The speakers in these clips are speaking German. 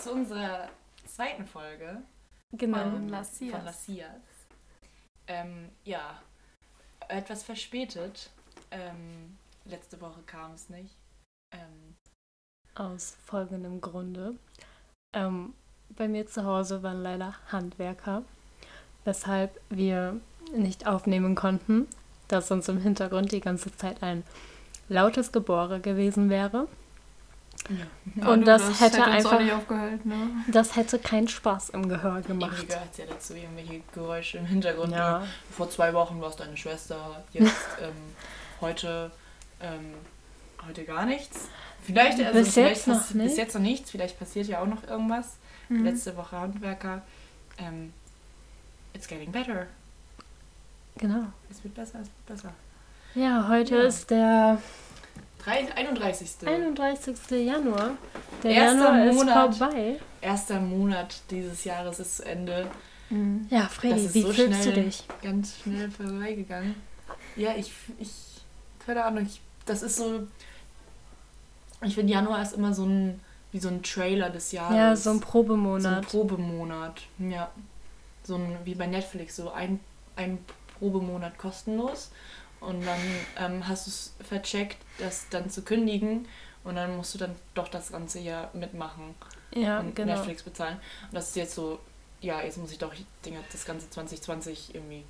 zu unserer zweiten Folge Genau. von, La Cias. von La Cias. Ähm, ja, etwas verspätet. Ähm, letzte Woche kam es nicht. Ähm, Aus folgendem Grunde. Ähm, bei mir zu Hause waren leider Handwerker, weshalb wir nicht aufnehmen konnten, dass uns im Hintergrund die ganze Zeit ein lautes Gebohre gewesen wäre. Ja. Und du, das hätte auch einfach- ne? Das hätte keinen Spaß im Gehör Irgendwie gemacht. gehört es ja dazu, irgendwelche Geräusche im Hintergrund. Ja, Vor zwei Wochen war es deine Schwester, jetzt ähm, heute, ähm, heute gar nichts. Vielleicht, also Bis vielleicht jetzt noch nicht. Bis jetzt noch nichts, vielleicht passiert ja auch noch irgendwas. Mhm. Letzte Woche Handwerker. Ähm, it's getting better. genau. Es wird besser, es wird besser. Ja, heute Ja. ist der 31. 31. Januar. Der Erster Januar Monat. ist vorbei. Erster Monat dieses Jahres ist zu Ende. Mhm. Ja, Freddy, wie so fühlst schnell. du dich? ganz schnell vorbeigegangen. Ja, ich, ich, keine Ahnung, ich, das ist so, ich finde Januar ist immer so ein, wie so ein Trailer des Jahres. Ja, so ein So ein Probemonat. Probemonat, ja. So ein, wie bei Netflix, so ein, ein Probemonat kostenlos. Und dann ähm, hast du es vercheckt, das dann zu kündigen. Und dann musst du dann doch das ganze Jahr mitmachen ja, und genau. Netflix bezahlen. Und das ist jetzt so, ja, jetzt muss ich doch das ganze 2020 irgendwie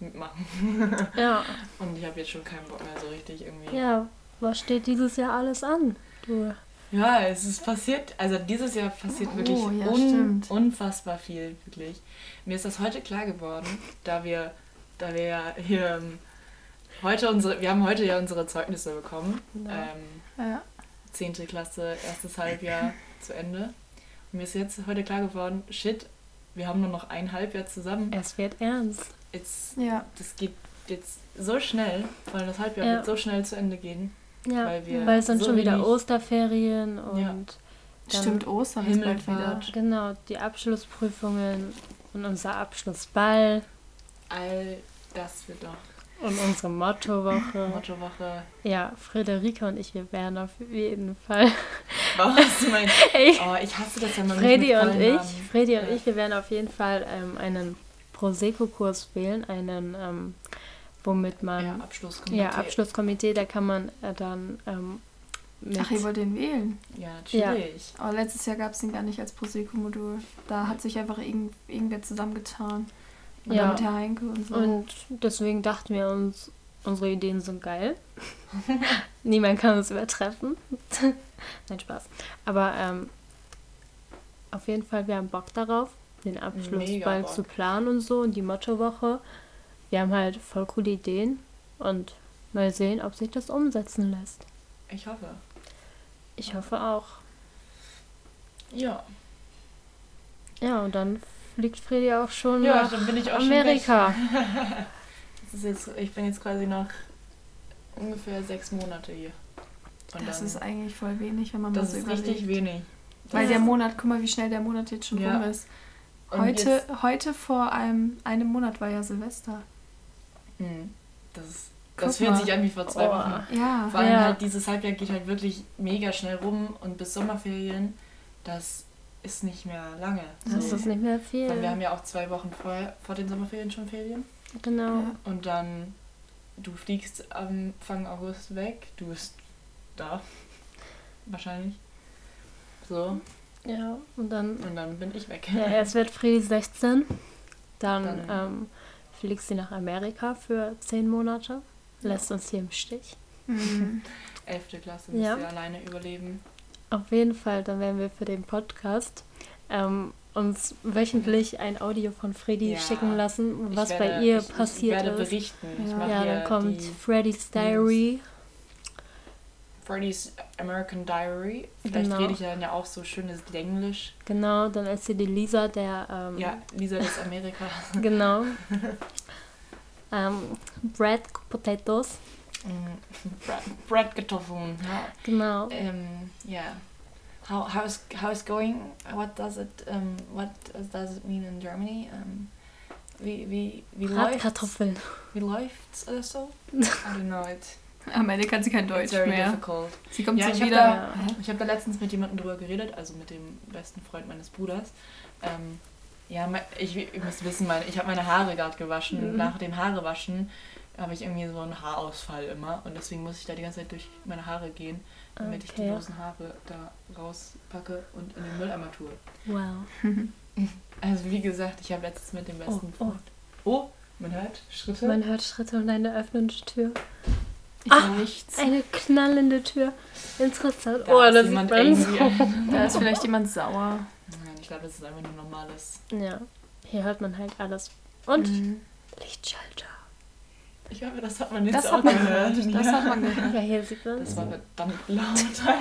mitmachen. Ja. Und ich habe jetzt schon keinen Bock mehr so richtig irgendwie. ja, was steht dieses Jahr alles an? Du. Ja, es ist passiert, also dieses Jahr passiert Oh, wirklich ja, un stimmt. unfassbar viel, wirklich. Mir ist das heute klar geworden, da wir, da wir ja hier ähm, heute unsere, wir haben heute ja unsere Zeugnisse bekommen. Genau. Ähm, Ja. 10. Klasse, erstes Halbjahr zu Ende. Und mir ist jetzt heute klar geworden, shit, wir haben nur noch ein Halbjahr zusammen. Es wird ernst. Jetzt, ja. das geht jetzt so schnell, weil das Halbjahr Ja. wird so schnell zu Ende gehen. Ja, Weil wir weil es sind so schon wieder Osterferien und Ja. dann, Stimmt, Ostern ist bald wieder. Genau, die Abschlussprüfungen und unser Abschlussball All das wird doch und unsere Mottowoche. Mottowoche. Ja, Friederike und ich, wir werden auf jeden Fall. Was mein Ey, Oh, ich hasse das, Freddy mich mit und ich, Namen- Freddy und Ja. ich, wir werden auf jeden Fall ähm, einen Prosecco-Kurs wählen, einen, ähm, womit man Ja, Abschlusskomitee. Ja, Abschlusskomitee, da kann man äh, dann ähm, mit. Ach, ihr wollt den wählen. Ja, natürlich. Aber letztes Jahr gab es den gar nicht als Prosecco-Modul. Da hat sich einfach irgend, irgendwer zusammengetan. Und Ja. mit Herr Heinke und so. Und deswegen dachten wir uns, unsere Ideen sind geil. Niemand kann uns übertreffen. Nein, Spaß. Aber ähm, auf jeden Fall, wir haben Bock darauf, den Abschlussball Bock. zu planen und so und die Mottowoche. Wir haben halt voll coole Ideen und mal sehen, ob sich das umsetzen lässt. Ich hoffe. Ich hoffe auch. Ja. Ja, und dann fliegt Freddy auch schon Ja, nach dann bin ich auch Amerika. schon. Das ist jetzt, ich bin jetzt quasi noch ungefähr sechs Monate hier. Und das dann- ist eigentlich voll wenig, wenn man mal das so ist überlegt. richtig wenig. Weil Das der ist- Monat, guck mal, wie schnell der Monat jetzt schon Ja. rum ist. Heute, jetzt- heute vor einem, einem Monat war ja Silvester. Hm, das ist, das fühlt sich an wie vor zwei Oh. Wochen. Ja. Vor allem Ja. halt dieses Halbjahr geht halt wirklich mega schnell rum und bis Sommerferien, das ist nicht mehr lange. Das So. ist nicht mehr viel. Weil wir haben ja auch zwei Wochen vorher, vor den Sommerferien schon Ferien. genau. Ja. Und dann, du fliegst am Anfang August weg, du bist da. Wahrscheinlich. So. Ja, und dann, Und dann bin ich weg. ja, erst wird Freddy 16, dann, Dann- ähm, fliegt sie nach Amerika für 10 Monate, lässt uns hier im Stich. Mhm. Elfte Klasse müsst Ja. ihr alleine überleben. Auf jeden Fall, dann werden wir für den Podcast ähm, uns wöchentlich ein Audio von Freddy Ja. schicken lassen, was werde, bei ihr ich, passiert Ich werde ist. berichten. Ich Ja. Ja, dann kommt Freddy's Diary. Freddy's American Diary. Vielleicht Genau. rede ich ja dann ja auch so schönes Englisch. Genau, dann ist sie die Lisa, der ähm, Ja, Lisa des Amerika. Genau. ähm, Bread Potatoes. Bread, Bread Kartoffeln. Ja. Genau. Um, yeah. How how's how's going? What does it um what does it mean in Germany? Um, wie wie wie läuft's? Bratkartoffeln. Wie läuft's oder so? I don't know it. Am Ende kann sie kein Deutsch It's very mehr. difficult. Sie kommt Ja, so ich habe wieder. da, ich hab da letztens mit jemandem drüber geredet, also mit dem besten Freund meines Bruders. Ähm, ja, ich, ihr müsst wissen, meine, ich habe meine Haare gerade gewaschen. Mhm. Nach dem Haarewaschen habe ich irgendwie so einen Haarausfall immer. Und deswegen muss ich da die ganze Zeit durch meine Haare gehen, damit ich die Okay. losen Haare da rauspacke und in den Mülleimer tue. Wow. Also wie gesagt, ich habe letztens mit dem besten Oh, oh. Freund... Oh, man hört Schritte. Man hört Schritte und eine öffnende Tür. Ich will nichts. Eine knallende Tür. Interessant. Da oh, ist das sieht jemand man irgendwie- so. Da ist vielleicht jemand sauer. Nein, ich glaube, das ist einfach nur normales... Ja, hier hört man halt alles. Und Mhm. Lichtschalter. Ich hoffe, das hat man jetzt Das auch hat man gehört. gehört. Das hat man gehört. Ja, hier sieht man Das war verdammt laut, Alter.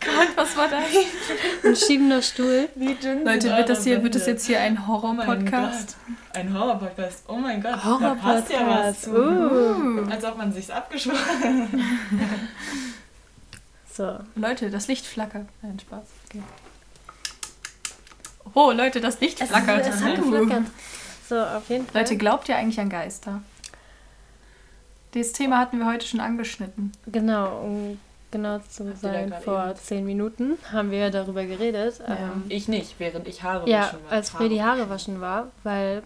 Gott, was war das? ein schiebender Stuhl. Wie dünn Leute, wird das, hier, wird das jetzt hier ein Oh mein Horror-Podcast? Gott. Ein Horror-Podcast. Oh mein Gott. Passt ja was Horror-Podcast. zu. Uh. Als ob man sich's abgesprochen So. Leute, das Licht flackert. Nein, Spaß. Okay. Oh, Leute, das Licht Es, flackert. es hat geflackert. So, auf jeden Fall. Leute, glaubt ihr eigentlich an Geister? Dieses Thema hatten wir heute schon angeschnitten. Genau, um genau zu Habt da sein, vor eben- zehn Minuten haben wir darüber geredet. Ja. Ähm, Ich nicht, während ich Haare ja, waschen war. als Freddy Haare waschen war, weil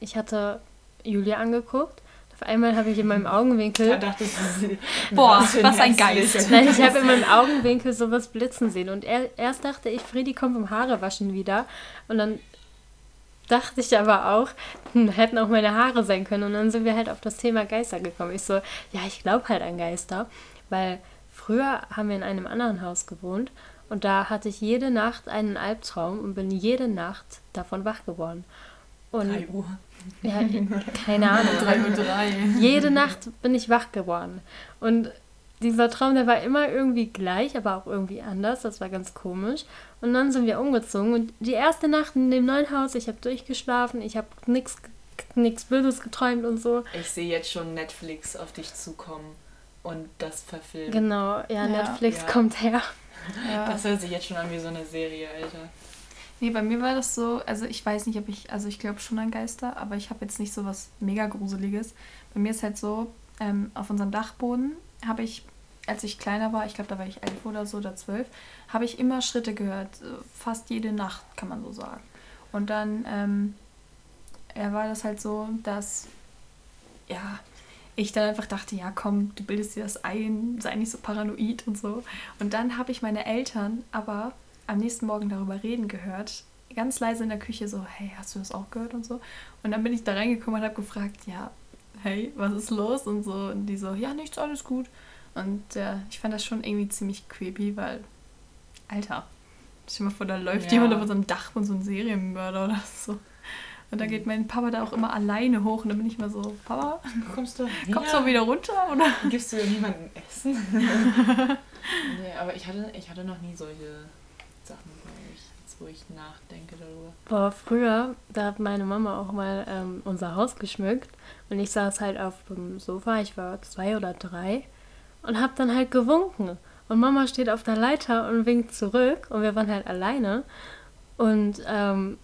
ich hatte Julia angeguckt. Auf einmal habe ich in meinem Da Augenwinkel, dachte ich, Boah, für was ein Geist. nein, ich habe in meinem Augenwinkel sowas blitzen sehen und er, erst dachte ich, Freddy kommt vom Haarewaschen wieder und dann dachte ich aber auch, hm, hätten auch meine Haare sein können und dann sind wir halt auf das Thema Geister gekommen. Ich so, ja, ich glaube halt an Geister, weil früher haben wir in einem anderen Haus gewohnt und da hatte ich jede Nacht einen Albtraum und bin jede Nacht davon wach geworden. Und 3 Uhr. ja, keine Ahnung. 3 Uhr 3. Jede Nacht bin ich wach geworden. Und dieser Traum, der war immer irgendwie gleich, aber auch irgendwie anders. Das war ganz komisch. Und dann sind wir umgezogen. Und die erste Nacht in dem neuen Haus, ich habe durchgeschlafen, ich habe nichts nichts Böses geträumt und so. Ich sehe jetzt schon Netflix auf dich zukommen und das verfilmen. Genau, ja, Ja. Netflix Ja. kommt her. Ja. Das hört sich jetzt schon an wie so eine Serie, Alter. Nee, bei mir war das so, also ich weiß nicht, ob ich, also ich glaube schon an Geister, aber ich habe jetzt nicht so was mega Gruseliges. Bei mir ist halt so, ähm, auf unserem Dachboden habe ich, als ich kleiner war, ich glaube, da war ich elf oder so oder zwölf, habe ich immer Schritte gehört, äh, fast jede Nacht, kann man so sagen. Und dann ähm, ja, war das halt so, dass, ja, ich dann einfach dachte, ja komm, du bildest dir das ein, sei nicht so paranoid und so. Und dann habe ich meine Eltern aber am nächsten Morgen darüber reden gehört, ganz leise in der Küche so, hey, hast du das auch gehört und so. Und dann bin ich da reingekommen und habe gefragt, ja, hey, was ist los und so. Und die so, ja, nichts, alles gut. Und ja, ich fand das schon irgendwie ziemlich creepy, weil, Alter, stell dir mal vor, da läuft Ja. jemand auf unserem Dach und so ein Serienmörder oder so. Und da geht mein Papa da auch immer alleine hoch und dann bin ich immer so, Papa, Kommst du kommst du auch wieder runter? Oder? Gibst du niemandem Essen? nee, aber ich hatte, ich hatte noch nie solche Sachen, glaube ich, jetzt wo ich nachdenke darüber. Boah, früher, da hat meine Mama auch mal ähm, unser Haus geschmückt und ich saß halt auf dem Sofa, ich war zwei oder drei und hab dann halt gewunken. Und Mama steht auf der Leiter und winkt zurück und wir waren halt alleine. Und ähm,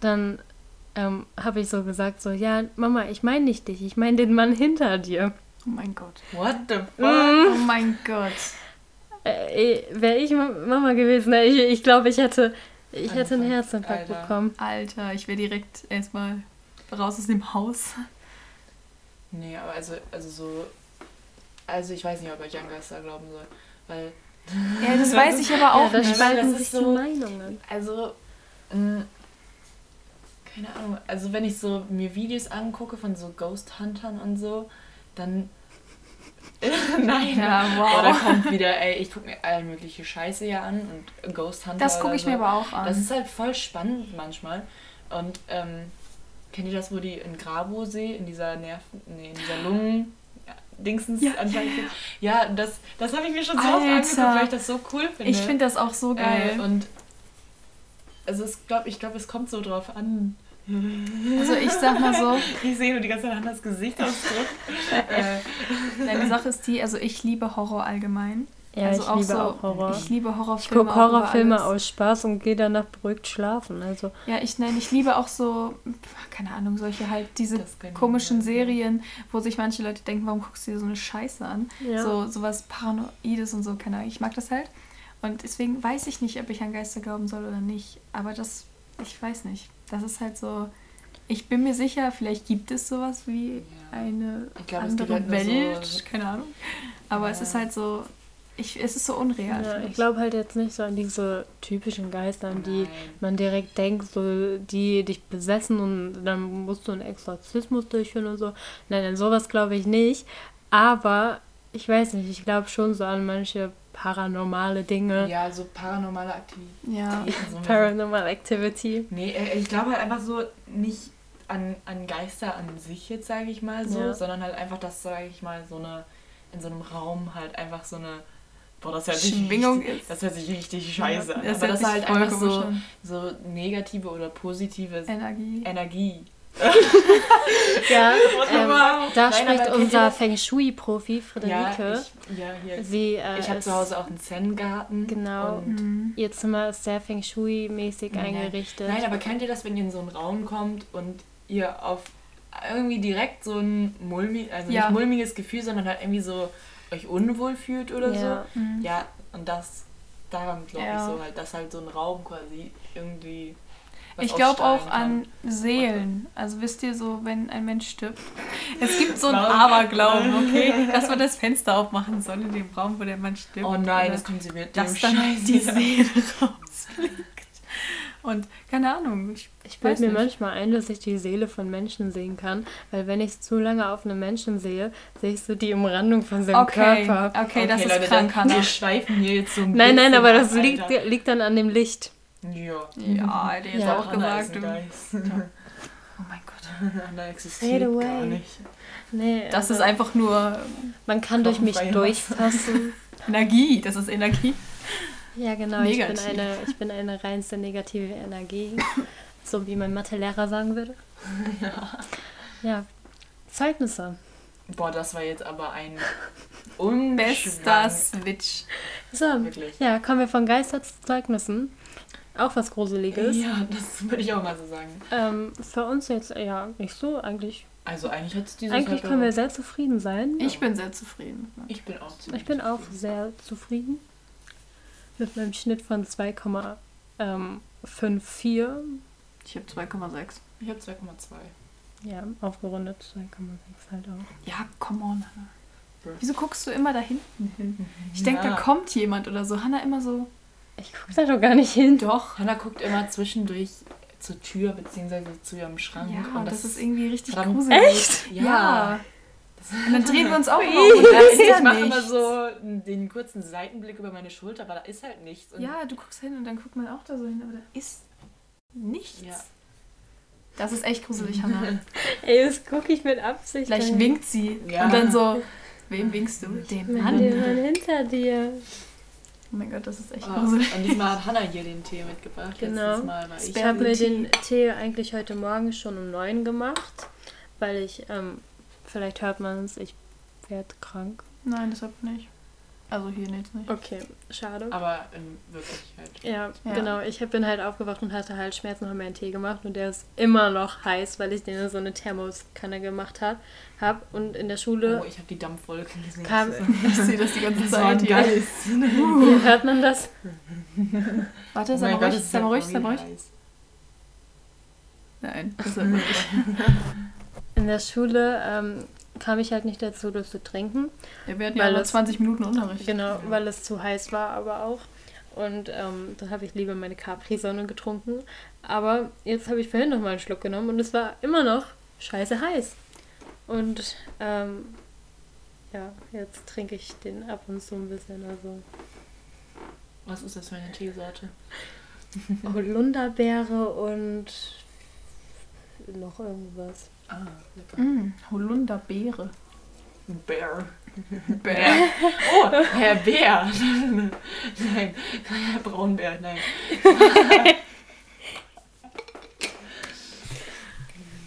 dann ähm, habe ich so gesagt, so, ja, Mama, ich meine nicht dich, ich meine den Mann hinter dir. Oh mein Gott. What the fuck? Oh mein Gott. Äh, Wäre ich Ma- Mama gewesen, ich, ich glaube, ich hätte, ich hätte einen Herzinfarkt Alter. bekommen. Alter, ich wäre direkt erstmal raus aus dem Haus. Nee, aber also, also so. Also ich weiß nicht, ob ich an Geister glauben soll. Weil. Ja, das weiß ich aber auch ja, da nicht. das sich so- Meinungen. Also. mh, keine Ahnung. Also wenn ich so mir Videos angucke von so Ghost Huntern und so, dann. Nein. Ja, da wow. kommt wieder, ey, ich gucke mir all mögliche Scheiße hier an und Ghost Hunter. Das gucke oder ich so. mir aber auch an. Das ist halt voll spannend manchmal. Und ähm, kennt ihr das, wo die in Grabosee, in dieser Nerven, nee, in dieser Lungen, ja, Dingsens Ja, anscheinend ja, sind? Ja, das, das habe ich mir schon so oft Alter. angeguckt, weil ich das so cool finde. ich finde das auch so geil. Äh, und also es glaub, ich glaube, es kommt so drauf an. also ich sag mal so, Ich sehe nur die ganze Zeit Hannas Gesichtsausdruck. äh, Nein, die Sache ist die, also ich liebe Horror allgemein. Ja, also ich auch liebe so, auch Horror. Ich liebe Ich Horrorfilme. gucke auch über Horrorfilme aus Spaß und gehe danach beruhigt schlafen. Also, Ja, ich nein, ich liebe auch so, keine Ahnung, solche halt, diese ich komischen. Serien, wo sich manche Leute denken, warum guckst du dir so eine Scheiße an? Ja. So sowas Paranoides und so, keine Ahnung. Ich mag das halt. Und deswegen weiß ich nicht, ob ich an Geister glauben soll oder nicht. Aber das, ich weiß nicht. Das ist halt so. Ich bin mir sicher, vielleicht gibt es sowas wie Ja. eine Ich es andere gibt halt Welt. so- keine Ahnung. Aber es Ja. ist halt so. Ich, es ist so unreal. ja, ich glaube halt jetzt nicht so an diese typischen Geister, an die Nein. man direkt denkt, so die dich besessen und dann musst du einen Exorzismus durchführen und so. Nein, an sowas glaube ich nicht. Aber ich weiß nicht, ich glaube schon so an manche paranormale Dinge. Ja, so paranormale Aktivitäten. Ja. So ein Paranormal Activity. Nee, äh, ich glaube halt einfach so nicht an, an Geister an sich jetzt, sage ich mal so, Ja. sondern halt einfach, dass, sage ich mal, so eine, in so einem Raum halt einfach so eine, boah, das hört sich Schwingung richtig, ist. das hört sich richtig scheiße an. Das Aber das sich halt einfach so, so negative oder positive Energie. Energie. Ja, ähm, da Nein, spricht unser? Feng Shui-Profi Ja, Friederike. ich, ja, hier. Sie, äh, ich habe ist- zu Hause auch einen Zen-Garten. Genau. Und Mhm. Ihr Zimmer ist sehr Feng Shui-mäßig Nein. eingerichtet. Nein, aber kennt ihr das, wenn ihr in so einen Raum kommt und ihr auf irgendwie direkt so ein mulmi, also Ja. nicht mulmiges Gefühl, sondern halt irgendwie so euch unwohl fühlt oder ja. Mhm. so? Ja, und das daran glaube Ja. ich so halt, dass halt so ein Raum quasi irgendwie. Ich glaube auch an Seelen. Also wisst ihr so, wenn ein Mensch stirbt. Es gibt so einen Glauben. Aberglauben, okay? Dass man das Fenster aufmachen soll in dem Raum, wo der Mann stirbt. Oh nein, das kommt sie mit dass dann Scheiß die. Seele rausfliegt. Und keine Ahnung, ich, Ich bilde mir nicht. manchmal ein, dass ich die Seele von Menschen sehen kann, weil wenn ich zu lange auf einem Menschen sehe, sehe ich so die Umrandung von seinem Okay, Körper. okay, das ist Leute, krank, dann- Wir Hannah. schweifen hier jetzt so ein Nein, nein, bisschen aber das liegt, liegt dann an dem Licht. Ja. Ja, der ist Ja, auch Hannah Geist. Oh mein Gott. Hannah existiert Fade gar away. nicht. Nee, Das also ist einfach nur Man kann durch mich durchfassen. Energie. Das ist Energie. Ja, genau. Ich bin, eine, ich bin eine reinste negative Energie. so wie mein Mathelehrer sagen würde. Ja. Zeugnisse. Boah, das war jetzt aber ein Bester Umschwang. Switch. So, Wirklich. ja, kommen wir von Geister zu Zeugnissen. Auch was Gruseliges. Ja, das würde ich auch mal so sagen. Ähm, für uns jetzt ja nicht so. Eigentlich, Also eigentlich hat es dieses eigentlich können wir sehr zufrieden sein. Ich bin sehr zufrieden. Ich bin auch ziemlich Ich bin auch zufrieden. sehr zufrieden. Mit meinem Schnitt von 2,54. Ich habe 2,6. Ich habe 2,2. Ja, aufgerundet 2,6 halt auch. Ja, come on, Hannah. Wieso guckst du immer da hinten hin? Ich denke, Ja. da kommt jemand oder so. Hannah immer so. Ich gucke da doch gar nicht hin. Doch. Hannah guckt immer zwischendurch zur Tür bzw. zu ihrem Schrank. Ja, und das, ist irgendwie richtig gruselig. Echt? Ja. Ja. Und dann drehen wir uns auch immer um. und da Ja, ist ich mache immer so den kurzen Seitenblick über meine Schulter, aber da ist halt nichts. Und Ja, du guckst hin und dann guckt man auch da so hin, aber da ist nichts. Ja. Das ist echt gruselig, Hannah. Ey, das gucke ich mit Absicht. Gleich dahin. winkt sie Ja. und dann so, wem winkst du? Dem Mann. dem Mann hinter dir. Oh mein Gott, das ist echt Oh, gruselig. und diesmal hat Hannah hier den Tee mitgebracht. Genau. Mal ich. Ich habe mir Tee. den Tee eigentlich heute Morgen schon um neun gemacht, weil ich, ähm, vielleicht hört man es, ich werde krank. Nein, deshalb nicht. Also hier nicht. Okay, schade. Aber in Wirklichkeit. Ja, Ja. genau. Ich hab- bin halt aufgewacht und hatte halt Schmerzen, habe mir einen Tee gemacht und der ist immer noch heiß, weil ich den in so eine Thermoskanne gemacht habe. Hab. Und in der Schule Oh, ich habe die Dampfwolken gesehen. kam, Ich sehe das die ganze Zeit hier. Geist. hier hört man das. Warte, Oh sei mein mal ruhig, sei mal ruhig, sei mal ruhig. heiß. Nein, das ist nicht. In der Schule ähm, kam ich halt nicht dazu, das zu trinken. Ja, wir hatten Weil ja nur es- 20 Minuten Unterricht. Genau, weil es zu heiß war, aber auch. Und ähm, da habe ich lieber meine Capri-Sonne getrunken. Aber jetzt habe ich vorhin noch mal einen Schluck genommen und es war immer noch scheiße heiß. Und ähm, ja, jetzt trinke ich den ab und zu ein bisschen. Also Was ist das für eine Teesorte? Holunderbeere und noch irgendwas. Ah, lecker. Mm, Holunderbeere. Bär. Bär. Oh, Herr Bär. nein, Herr Braunbär, nein.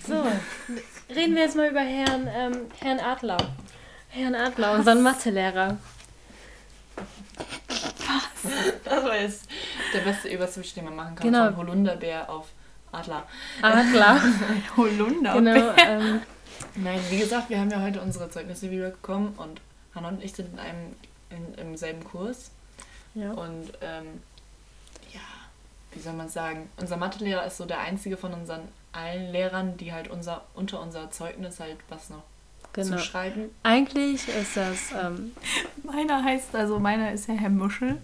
So, reden wir jetzt mal über Herrn, ähm, Herrn Adler. Herrn Adler, unseren Mathelehrer. Das war jetzt der beste Überswitch, den man machen kann. Genau. Von Holunderbär auf Adler. Adler. Holunder. genau. Ähm, Nein, wie gesagt, wir haben ja heute unsere Zeugnisse wieder bekommen und Hannah und ich sind in einem in, im selben Kurs. ja. Und ähm, ja, wie soll man sagen, unser Mathelehrer ist so der einzige von unseren allen Lehrern, die halt unser unter unser Zeugnis halt was noch Genau. zuschreiben. Eigentlich ist das, ähm, Meiner heißt, also meiner ist ja Herr Muschel.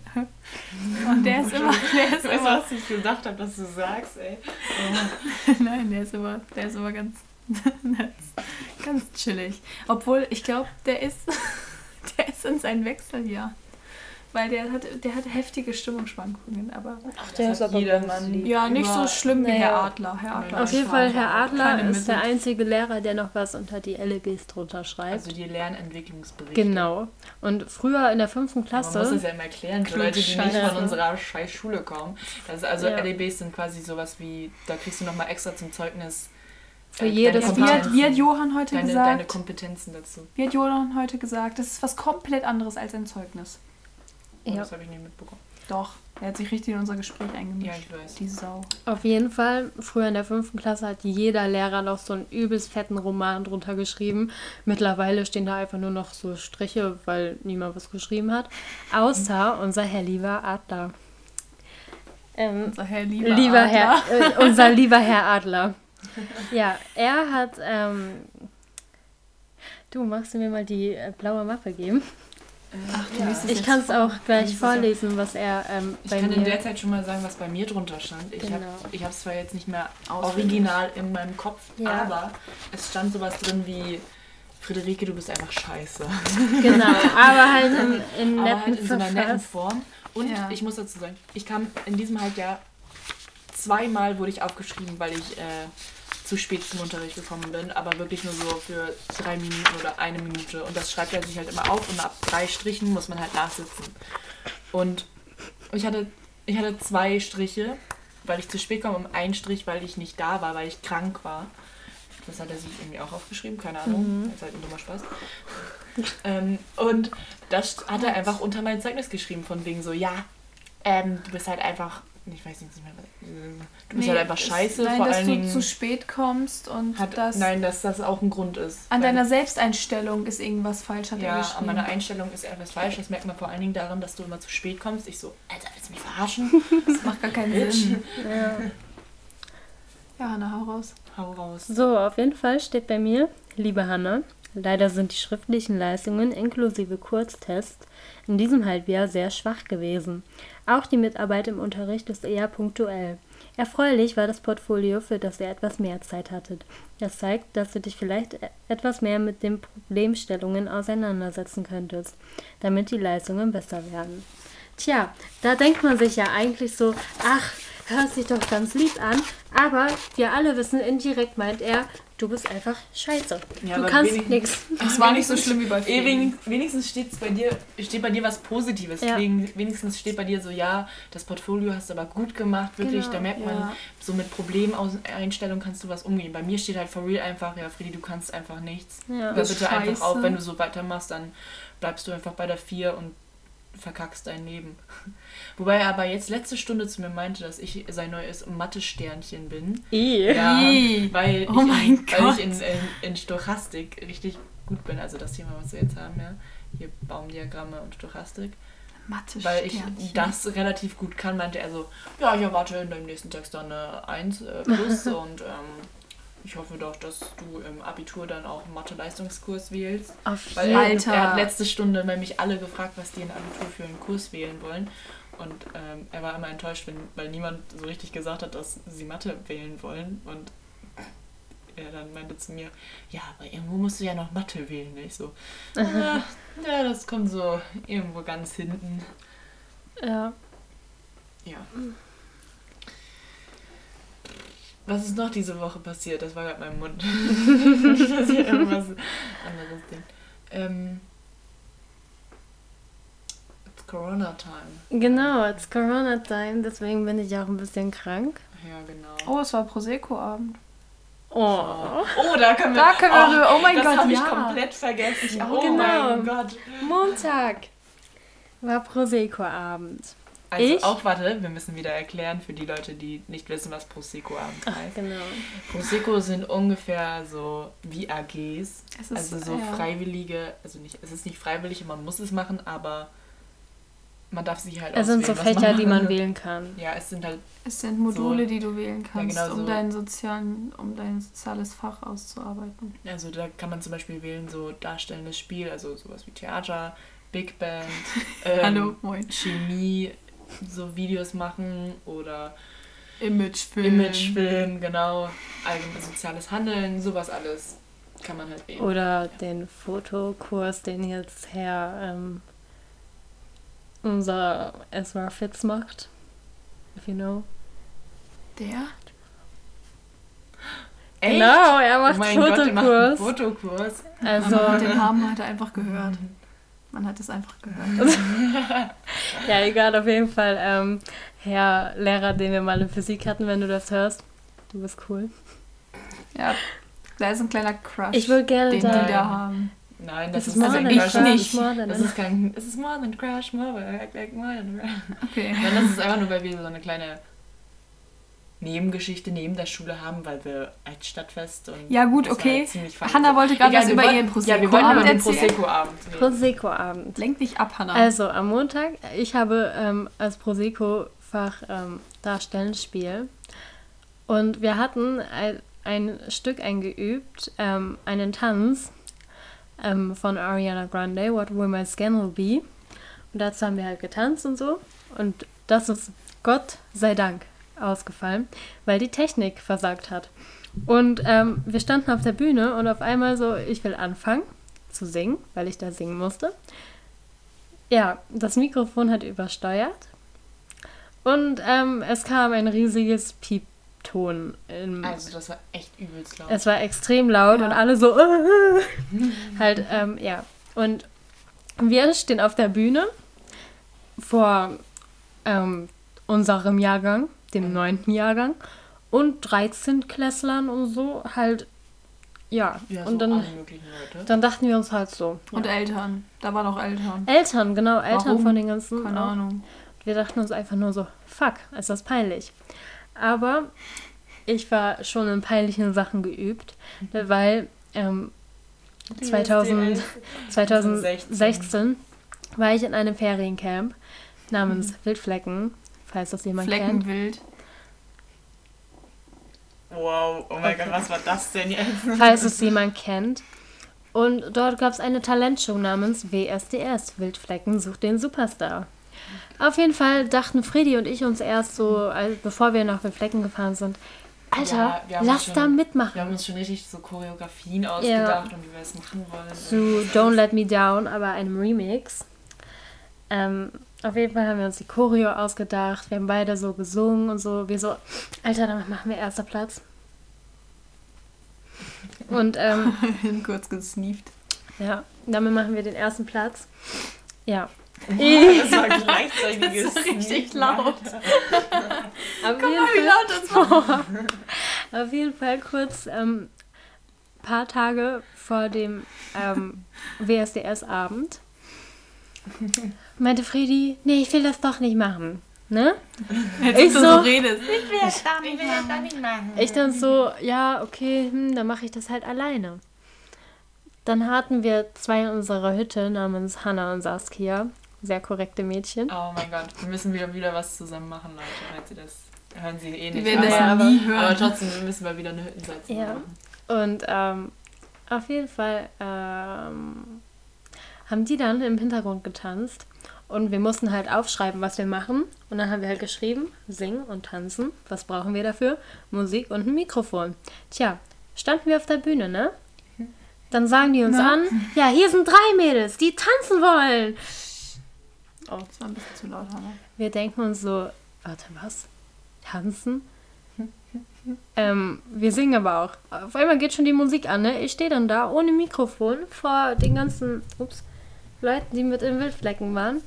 Und der ist immer, der ist Weißt du, immer, was ich gedacht habe, dass du sagst, ey? nein, der ist immer, der ist immer ganz, ganz chillig. Obwohl, ich glaube, der ist, der ist in seinem Wechseljahr. Weil der hat, der hat heftige Stimmungsschwankungen, aber Ach, der ist aber lieb. ja, nicht so schlimm wie. Herr Adler. Herr Adler auf ist jeden Fall, Herr Adler ist der einzige Lehrer, der noch was unter die LEBs drunter schreibt. Also die Lernentwicklungsberichte. genau. Und früher in der fünften Man muss Klasse, es ja immer erklären für Leute, die nicht von unserer scheiß Schule kommen. Das ist also Ja. LEBs sind quasi sowas wie, da kriegst du nochmal extra zum Zeugnis Für äh, jedes deine Wie hat, Kompetenzen. wie hat Johann heute deine, deine gesagt? Kompetenzen dazu. Wie hat Johann heute gesagt? Das ist was komplett anderes als ein Zeugnis. Oh, Ja. Das habe ich nicht mitbekommen. Doch, er hat sich richtig in unser Gespräch Ja, eingemischt. ich weiß. Die Sau. auf jeden Fall, früher in der fünften Klasse hat jeder Lehrer noch so einen übelst fetten Roman drunter geschrieben. Mittlerweile stehen da einfach nur noch so Striche, weil niemand was geschrieben hat. Außer unser Herr lieber Adler. Ähm, Unser Herr lieber, lieber Adler. Herr, äh, unser lieber Herr Adler. Ja, er hat. Ähm, du, magst du mir mal die äh, blaue Mappe geben? Ach, du liest es Ich kann es auch gleich ja- vorlesen, was er ähm, Ich bei kann in mir. der Zeit schon mal sagen, was bei mir drunter stand. Ich Genau. habe ich es zwar jetzt nicht mehr original in meinem Kopf, Ja. aber es stand sowas drin wie Friederike, du bist einfach scheiße. Genau, aber halt in, in aber netten halt in so einer netten. Form. Und Ja. ich muss dazu sagen, ich kam in diesem Halbjahr zweimal wurde ich aufgeschrieben, weil ich äh, zu spät zum Unterricht gekommen bin, aber wirklich nur so für drei Minuten oder eine Minute. Und das schreibt er sich halt immer auf und ab drei Strichen muss man halt nachsitzen. Und ich hatte, ich hatte zwei Striche, weil ich zu spät kam, und einen Strich, weil ich nicht da war, weil ich krank war. Das hat er sich irgendwie auch aufgeschrieben, keine Ahnung. Das ist halt ein dummer Spaß. ähm, und das hat er einfach unter mein Zeugnis geschrieben, von wegen so, ja, ähm, du bist halt einfach, ich weiß nicht mehr, du bist Nee, halt einfach scheiße, Nein, vor dass allen du Dingen. zu spät kommst und Hat, dass nein, dass das auch ein Grund ist. an deiner Selbsteinstellung ist irgendwas falsch, hat er Ja, an geschrieben. meiner Einstellung ist etwas falsch. Das merkt man vor allen Dingen daran, dass du immer zu spät kommst. Ich so, Alter, willst du mich verarschen? das macht gar keinen. Sinn. Ja. Ja, Hanna, hau raus. Hau raus. So, auf jeden Fall steht bei mir, liebe Hanna, leider sind die schriftlichen Leistungen inklusive Kurztest in diesem Halbjahr sehr schwach gewesen. Auch die Mitarbeit im Unterricht ist eher punktuell. Erfreulich war das Portfolio, für das ihr etwas mehr Zeit hattet. Das zeigt, dass du dich vielleicht e- etwas mehr mit den Problemstellungen auseinandersetzen könntest, damit die Leistungen besser werden. Tja, da denkt man sich ja eigentlich so, ach, hört sich doch ganz lieb an, aber wir alle wissen, indirekt meint er, du bist einfach scheiße. Ja, du kannst nichts. Das war nicht so schlimm wie bei vielen. wenig, wenigstens steht's bei dir, steht bei dir was Positives. Ja. Wenigstens steht bei dir so, ja, das Portfolio hast du aber gut gemacht, wirklich. Genau, da merkt man, ja. so mit Problemeinstellung kannst du was umgehen. Bei mir steht halt for real einfach, ja, Friedi, du kannst einfach nichts. Ja. Hör bitte einfach auf, wenn du so weitermachst, dann bleibst du einfach bei der 4 und verkackst dein Leben. Wobei er aber jetzt letzte Stunde zu mir meinte, dass ich sein neues Mathe-Sternchen bin. Ja, Ih. weil ich, Oh mein in, weil Gott. ich in, in, in Stochastik richtig gut bin. Also das Thema, was wir jetzt haben, ja. Hier Baumdiagramme und Stochastik. Mathe Weil ich das relativ gut kann, meinte er so, ja, ich erwarte in deinem nächsten Text dann eine 1 äh, plus und ähm, ich hoffe doch, dass du im Abitur dann auch einen Mathe-Leistungskurs wählst. Auf Weil jeden er, Alter. er hat letzte Stunde nämlich alle gefragt, was die in Abitur für einen Kurs wählen wollen. Und ähm, er war immer enttäuscht, wenn, weil niemand so richtig gesagt hat, dass sie Mathe wählen wollen. Und er dann meinte zu mir, ja, aber irgendwo musst du ja noch Mathe wählen. Ich so, ah, ja, das kommt so irgendwo ganz hinten. Ja. Ja. Was ist noch diese Woche passiert? Das war gerade mein Mund. das ist ja irgendwas anderes Ding. Ähm, Corona Time. Genau, it's Corona Time, deswegen bin ich auch ein bisschen krank. Ja, genau. Oh, es war Prosecco-Abend. Oh. Oh, da können wir. Da können wir- oh mein das Gott, habe ich ja. komplett vergessen. Ja, oh genau. mein Gott. Montag war Prosecco-Abend. Also Ich? auch, warte, wir müssen wieder erklären für die Leute, die nicht wissen, was Prosecco-Abend heißt. Genau. Prosecco sind ungefähr so wie AGs. Es ist, Also so ja. freiwillige, also nicht, es ist nicht freiwillig und man muss es machen, aber man darf sich halt Es sind so Fächer, die man wählen kann. Ja, es sind halt, Es sind Module, So. die du wählen kannst, genau um so. deinen sozialen, um dein soziales Fach auszuarbeiten. also da kann man zum Beispiel wählen, so darstellendes Spiel, also sowas wie Theater, Big Band, ähm, Hallo, moin. Chemie, so Videos machen oder Imagefilm. Imagefilm, genau, allgemein soziales Handeln, sowas alles kann man halt wählen. Oder den Fotokurs, den jetzt Herr ähm, unser Ezra Fitz macht. If you know. Der? Echt? Genau, er macht oh mein Gott, Fotokurs. Fotokurs. Also, Den Namen hat er einfach gehört. Man hat es einfach gehört. ja, egal, auf jeden Fall. Ähm, Herr Lehrer, den wir mal in Physik hatten, wenn du das hörst. Du bist cool. Ja, da ist ein kleiner Crush, Ich würde gerne den da. die da haben. Nein, das Das ist, ist than ich nicht. more than Das ist kein, es ist more than crush, more than, like, like more than crush. Okay. Nein, das ist einfach nur, weil wir so eine kleine Nebengeschichte neben der Schule haben, weil wir als Stadtfest und Ja, gut, okay. halt. Hanna wollte gerade was über ihren Ja, wir wollten über Prosecco-Abend den erzählen. Prosecco-Abend reden. Prosecco-Abend. Lenk dich ab, Hanna. Also am Montag, ich habe ähm, als Prosecco-Fach ähm, darstellendes Spiel und wir hatten ein, ein Stück eingeübt, ähm, einen Tanz ähm, von Ariana Grande, What Will My Scandal Be? Und dazu haben wir halt getanzt und so und das ist Gott sei Dank ausgefallen, weil die Technik versagt hat. Und ähm, wir standen auf der Bühne und auf einmal so, ich will anfangen zu singen, weil ich da singen musste. Ja, das Mikrofon hat übersteuert und ähm, es kam ein riesiges Piepton. Im, Also das war echt übelst laut. es war extrem laut Ja. und alle so halt, ähm, ja. Und wir stehen auf der Bühne vor ähm, unserem Jahrgang, dem neunten Jahrgang und 13 Klässlern und so halt, ja. ja, so und dann, möglichen Leute. dann dachten wir uns halt so. Und ja. Eltern. Da waren auch Eltern. Eltern, genau, Eltern Warum? von den ganzen. Keine. Ahnung. Wir dachten uns einfach nur so, fuck, ist das peinlich. Aber ich war schon in peinlichen Sachen geübt, weil ähm, 2000, 2016 war ich in einem Feriencamp namens Wildflecken, falls das jemand kennt. Fleckenwild. Wow, oh mein Okay. Gott, was war das denn jetzt? Falls es jemand kennt. Und dort gab es eine Talentshow namens WSDS, Wildflecken sucht den Superstar. Auf jeden Fall dachten Freddy und ich uns erst so, als, bevor wir nach Wildflecken gefahren sind, Alter, Ja, lass schon- da mitmachen. Wir haben uns schon richtig so Choreografien ausgedacht und wie wir es machen wollen. zu Don't Let Me Down, aber einem Remix. Ähm, auf jeden Fall haben wir uns die Choreo ausgedacht. Wir haben beide so gesungen und so. Wir so, Alter, dann machen wir erster Platz. Und ähm, Kurz gesneeft. ja, damit machen wir den ersten Platz. Ja. Das war gleichzeitiges Das ist richtig laut. Guck mal, wie laut das war. auf jeden Fall kurz ähm, paar Tage vor dem ähm, WSDS-Abend meinte Freddy, nee, ich will das doch nicht machen. Ne? Jetzt Ich du so- so redest. Ich dann so, ja, okay, hm, dann mache ich das halt alleine. Dann hatten wir zwei in unserer Hütte namens Hannah und Saskia. Sehr korrekte Mädchen. Oh mein Gott, wir müssen wieder, wieder was zusammen machen, Leute. Falls Sie das hören Sie eh nicht. werden das aber, nie aber hören. trotzdem wir müssen wir wieder eine Hüttenseite Ja. machen. Und ähm, auf jeden Fall ähm, haben die dann im Hintergrund getanzt. Und wir mussten halt aufschreiben, was wir machen. Und dann haben wir halt geschrieben, singen und tanzen. Was brauchen wir dafür? Musik und ein Mikrofon. Tja, standen wir auf der Bühne, ne? Dann sagen die uns Na? an, ja, hier sind drei Mädels, die tanzen wollen. Oh, das war ein bisschen zu laut, Hanna. Wir denken uns so, warte, was? Tanzen? ähm, wir singen aber auch. Auf einmal geht schon die Musik an, ne? Ich stehe dann da ohne Mikrofon vor den ganzen ups, Leuten, die mit in Wildflecken waren.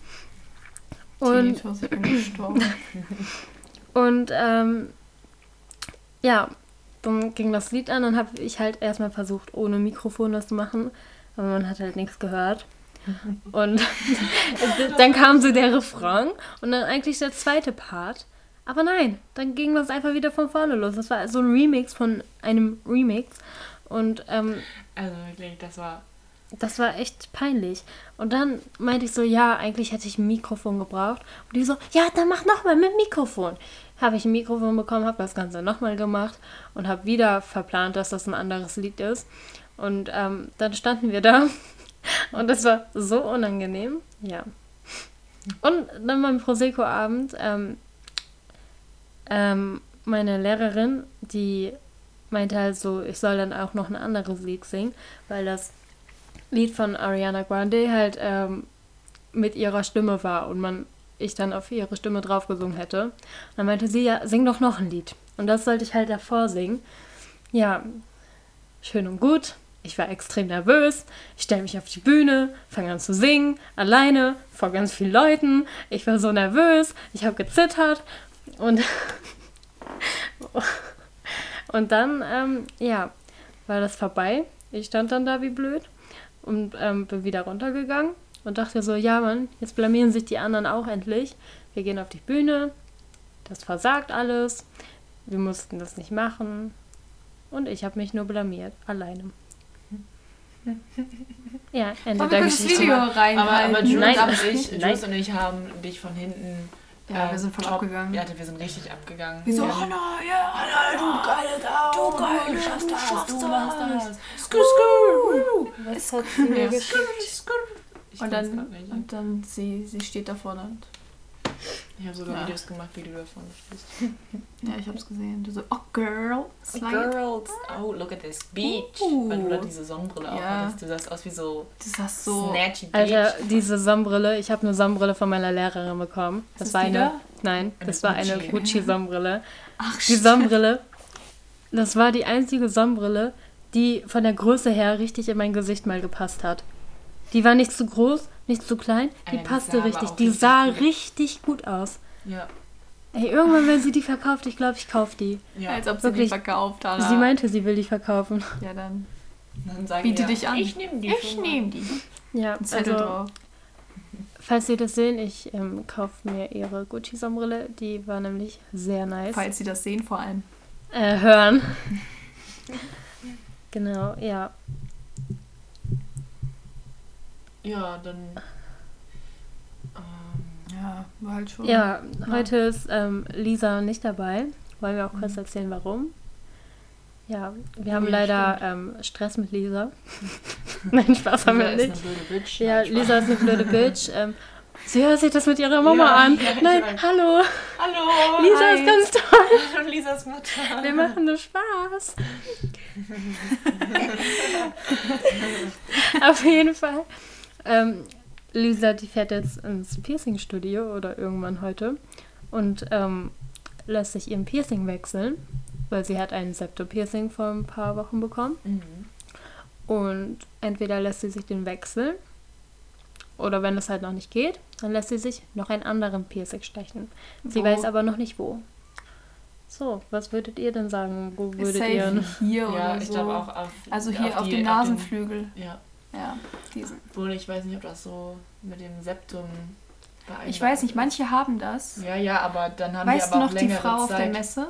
Und, und ähm, ja, dann ging das Lied an, dann habe ich halt erstmal versucht, ohne Mikrofon das zu machen. Aber man hat halt nichts gehört. Und dann kam so der Refrain und dann eigentlich der zweite Part. Aber nein, dann ging das einfach wieder von vorne los. Das war so ein Remix von einem Remix. Und ähm, Also wirklich, das war. das war echt peinlich. Und dann meinte ich so, ja, eigentlich hätte ich ein Mikrofon gebraucht. Und die so, ja, dann mach nochmal mit Mikrofon. Habe ich ein Mikrofon bekommen, habe das Ganze nochmal gemacht und habe wieder verplant, dass das ein anderes Lied ist. Und ähm, dann standen wir da und das war so unangenehm. Ja. Und dann beim Prosecco-Abend, ähm, ähm, meine Lehrerin, die meinte halt so, ich soll dann auch noch ein anderes Lied singen, weil das Lied von Ariana Grande halt ähm, mit ihrer Stimme war und man ich dann auf ihre Stimme drauf gesungen hätte. Und dann meinte sie, ja, sing doch noch ein Lied. Und das sollte ich halt davor singen. Ja, schön und gut. Ich war extrem nervös. Ich stelle mich auf die Bühne, fange an zu singen, alleine, vor ganz vielen Leuten. Ich war so nervös, ich habe gezittert und, und dann, ähm, ja, war das vorbei. Ich stand dann da wie blöd und ähm, bin wieder runtergegangen und dachte so, ja Mann, jetzt blamieren sich die anderen auch endlich. Wir gehen auf die Bühne, das versagt alles, wir mussten das nicht machen und ich habe mich nur blamiert, alleine. Ja, Ende Aber der Geschichte. Video Aber, reinhalten. aber Jules, Nein, und ich. Jules und ich haben dich von hinten. Ja, wir sind voll top- abgegangen. Ja, wir sind richtig abgegangen. Wieso? Ja. Hanna, ja, Hanna, du geile Sau, Du geile, du schaffst du das, du machst das. Skur, skur. Was hat sie mir geschickt? Ich Und dann, nicht. und dann sie, sie steht da vorne und Ich habe sogar Ja. Videos gemacht, wie du da vorne stehst. ja, ich hab's gesehen. Du so, oh girl, slide. Girls, oh, look at this beach. Uh. Weil du da diese Sonnenbrille Ja. aufhattest. Du sahst aus wie so, Du sahst so. snatchy Beach. Alter, diese Sonnenbrille, ich habe eine Sonnenbrille von meiner Lehrerin bekommen. Das, das war die eine, da? nein, Eine das war eine Gucci. Gucci-Sonnenbrille. Ach, Die Sonnenbrille, das war die einzige Sonnenbrille, die von der Größe her richtig in mein Gesicht mal gepasst hat. Die war nicht zu groß, nicht zu klein, die die passte sah richtig. Die richtig sah gut. richtig gut aus. Ja. Ey, irgendwann, wenn sie die verkauft, ich glaube, ich kaufe die. ja. Als ob sie Wirklich. die verkauft hat. Sie meinte, sie will die verkaufen. Ja, dann Dann sagen biete wir, dich an. Ich nehme die. Ich nehme die. Ja, Ein Zettel also, drauf. falls Sie das sehen, ich ähm, kaufe mir ihre Gucci-Sonnenbrille. Die war nämlich sehr nice. Falls sie das sehen, vor allem. Äh, hören. genau, ja. Ja, dann. Ähm, Ja, war halt schon. Ja, heute ist ähm, Lisa nicht dabei. Wollen wir auch kurz erzählen, warum? Ja, wir haben ja, leider ähm, Stress mit Lisa. Nein, Spaß haben wir Lisa ist nicht. eine blöde Bitch. Ja. Lisa ist eine blöde Bitch. Ähm, sie hört sich das mit ihrer Mama Ja, an. ja, Nein, hallo. Hallo. Lisa hi. ist ganz toll. Hallo, Lisas Mutter. Wir machen nur Spaß. Auf jeden Fall. Ähm, Lisa, die fährt jetzt ins Piercing-Studio oder irgendwann heute und ähm, lässt sich ihren Piercing wechseln, weil sie hat ein Septo-Piercing vor ein paar Wochen bekommen. Mhm. Und entweder lässt sie sich den wechseln oder wenn es halt noch nicht geht, dann lässt sie sich noch einen anderen Piercing stechen. Sie Wo? weiß aber noch nicht wo. So, was würdet ihr denn sagen? Wo würdet safe ihr... hier Ja, oder ich so. glaube auch auf. Also hier auf, die- den Nasenflügel. ja, Ja, diesen. obwohl ich weiß nicht, ob das so mit dem Septum vereinbar Ich weiß nicht, manche haben das. Ja, ja, aber dann haben weißt die du aber noch auch die längere Frau auf Zeit. der Messe,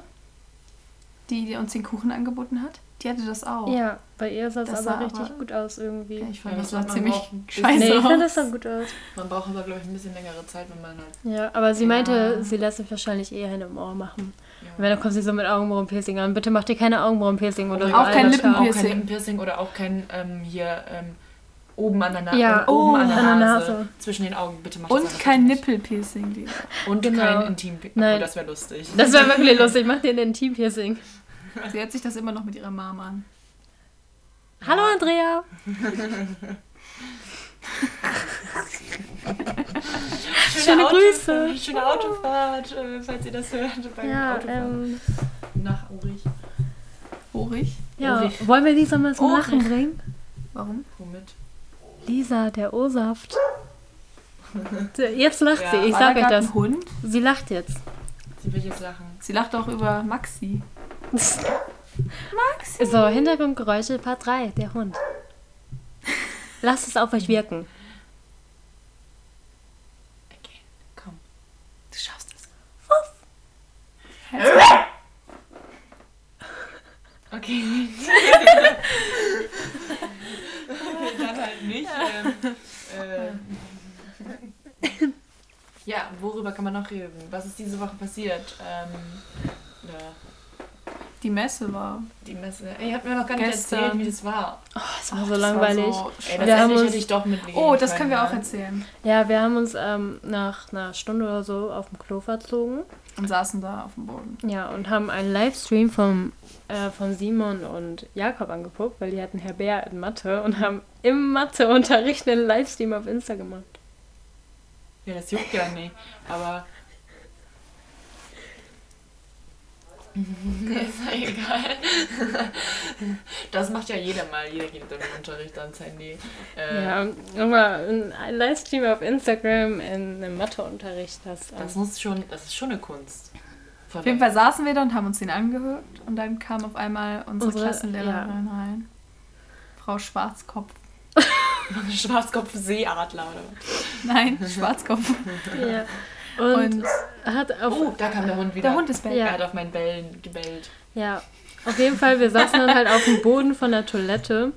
die, die uns den Kuchen angeboten hat? Die hatte das auch. Ja, bei ihr sah es Das aber richtig aber- gut aus irgendwie. Ja, ich Ja, fand, das das sah ziemlich scheiße nee, ich fand das sah gut aus. Man braucht aber, glaube ich, ein bisschen längere Zeit, wenn man halt. Ja, aber sie Ja. meinte, sie lässt sich wahrscheinlich eher eine im Ohr machen. Ja. Und dann kommt sie so mit Augenbrauenpiercing an. Bitte mach dir keine Augenbrauenpiercing oder Oder so. auch kein Alter, Lippen- schau. auch kein Lippenpiercing oder auch kein ähm, hier ähm, oben an der Nase. Ja, oben oh, an der an der Nase. Nase. Zwischen den Augen, bitte mach das Und einfach kein. Nippelpiercing. Und Genau. kein intim Nein. Oh, das wäre lustig. Das wäre wirklich lustig. Mach dir ein Intimpiercing. Sie hört sich das immer noch mit ihrer Mom an. Hallo Andrea. Schöne Grüße. Schöne Autofahrt, äh, falls ihr das hört. Beim Ja, Autofahren ähm, nach Urich. Horig. ja. Ulrich. Wollen wir Lisa mal zum. Lachen bringen? Warum? Womit? Lisa, der O-Saft. Jetzt lacht ja, sie, ich sage euch das. Ein Hund? Sie lacht jetzt. Sie will jetzt lachen. Sie lacht auch über Maxi. Maxi! So, Hintergrundgeräusche, Part 3, der Hund. Lasst es auf euch wirken. Okay, komm. Du schaffst es. Wuff! okay. halt nicht. Ähm, ähm. Ja, worüber kann man noch reden? Was ist diese Woche passiert? Ähm, ja, Die Messe war. die Messe. Ey, ihr habt mir noch gar nicht Gestern. erzählt, wie das war. Oh, es war Ach, so das langweilig. War so Ey, das Wir haben endlich uns- hätte ich doch mitnehmen oh, das können, können wir auch ja. erzählen. Ja, wir haben uns ähm, nach einer Stunde oder so auf dem Klo verzogen. Und saßen da auf dem Boden. Ja, und haben einen Livestream vom, äh, von Simon und Jakob angeguckt, weil die hatten Herr Bär in Mathe und haben im Matheunterricht einen Livestream auf Insta gemacht. Ja, das juckt ja nicht. Aber. Ist ja egal. Das macht ja jeder mal. Jeder geht im Unterricht ans Handy. Äh, Ja, aber ein Livestream auf Instagram in einem Matheunterricht, das, ähm, Das muss schon, das ist schon eine Kunst. Auf jeden Fall saßen wir da und haben uns den angehört. Und dann kam auf einmal unsere, Unsere- Klassenlehrerin rein. Frau Schwarzkopf. Schwarzkopf-Seeadler oder was? Nein, Schwarzkopf. ja. Und, Und hat auf, Oh, da kam der Hund wieder. der Hund ist weg. Ja. Er hat auf mein Bellen gebellt. Ja, auf jeden Fall, wir saßen dann halt auf dem Boden von der Toilette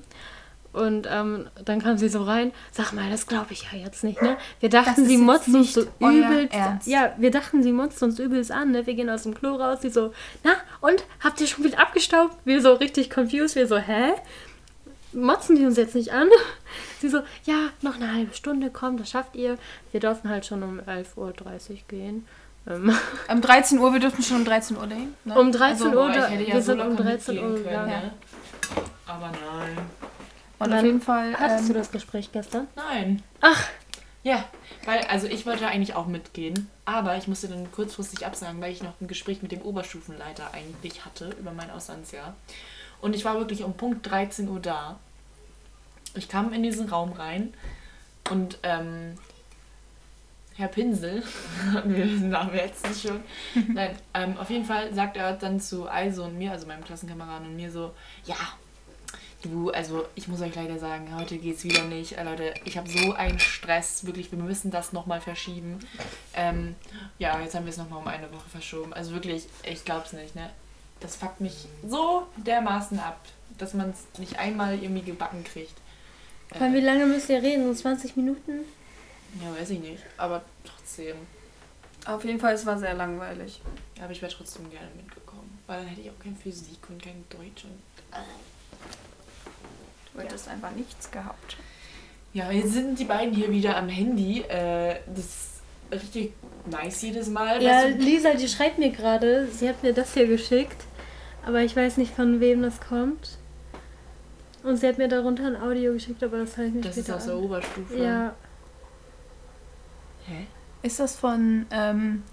und ähm, dann kam sie so rein, sag mal, das glaube ich ja jetzt nicht, ne? Wir dachten, sie motzt uns so übelst. Ernst. Ja, wir dachten, sie motzt uns übelst an, ne? Wir gehen aus dem Klo raus, sie so, na, und? Habt ihr schon wieder abgestaubt? Wir so richtig confused, wir so, hä? Motzen die uns jetzt nicht an? Sie so, ja, noch eine halbe Stunde, komm, das schafft ihr. Wir durften halt schon um 11.30 Uhr gehen. Ähm, um 13 Uhr, wir durften schon um 13 Uhr dahin. Ne? Um 13 Uhr, Boah, ja wir so sind um locker 13 mitgehen Uhr können, gegangen. ne? Aber nein. Und auf jeden Fall. Hattest Ähm, du das Gespräch gestern? Nein. Ach. Ja, weil, also ich wollte eigentlich auch mitgehen, aber ich musste dann kurzfristig absagen, weil ich noch ein Gespräch mit dem Oberstufenleiter eigentlich hatte über mein Auslandsjahr. Und ich war wirklich um Punkt 13 Uhr da. Ich kam in diesen Raum rein und ähm, Herr Pinsel, wir diesen Namen jetzt nicht schon. Nein, ähm, auf jeden Fall sagt er dann zu Eise und mir, also meinem Klassenkameraden und mir so, ja, du, also ich muss euch leider sagen, heute geht's wieder nicht. Äh, Leute, ich habe so einen Stress, wirklich, wir müssen das nochmal verschieben. Ähm, ja, jetzt haben wir es nochmal um eine Woche verschoben. Also wirklich, ich glaub's nicht, ne? Das fuckt mich so dermaßen ab, dass man es nicht einmal irgendwie gebacken kriegt. Weil wie lange müsst ihr reden? So 20 Minuten? Ja, weiß ich nicht. Aber trotzdem. auf jeden Fall, es war sehr langweilig. Aber ich wäre trotzdem gerne mitgekommen. Weil dann hätte ich auch kein Physik und kein Deutsch und. Du hättest einfach nichts gehabt. Ja, jetzt sind die beiden hier wieder am Handy. Äh, das ist richtig nice jedes Mal. Ja, du- Lisa, die schreibt mir gerade, sie hat mir das hier geschickt, aber ich weiß nicht, von wem das kommt. Und sie hat mir darunter ein Audio geschickt, aber das habe ich mir das ist aus der. Oberstufe. Ja, Hä? Ist das von. Ähm,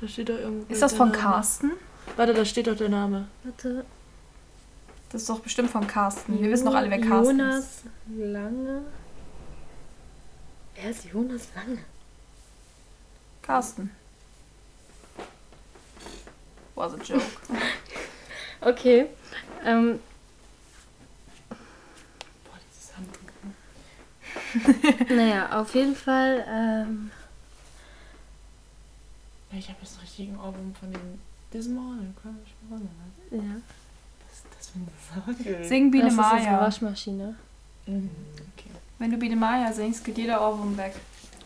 Da steht doch irgendwo. ist das der von Name. Carsten? Warte, da steht doch der Name. warte. Das ist doch bestimmt von Carsten. Wir wissen doch alle, wer Carsten ist. Jonas Lange. Wer ist Jonas Lange? Carsten. Was a joke. Okay. Ähm, Boah, dieses Handtuch. naja, auf jeden Fall. Ähm, Ja, ich habe jetzt einen richtigen Ohrwurm von dem This Morning Crash. Was ja. ist das für eine Sage? Sing Biene das ist Maya. Waschmaschine. Mhm, Okay. Wenn du Biene Maya singst, geht jeder Ohrwurm weg.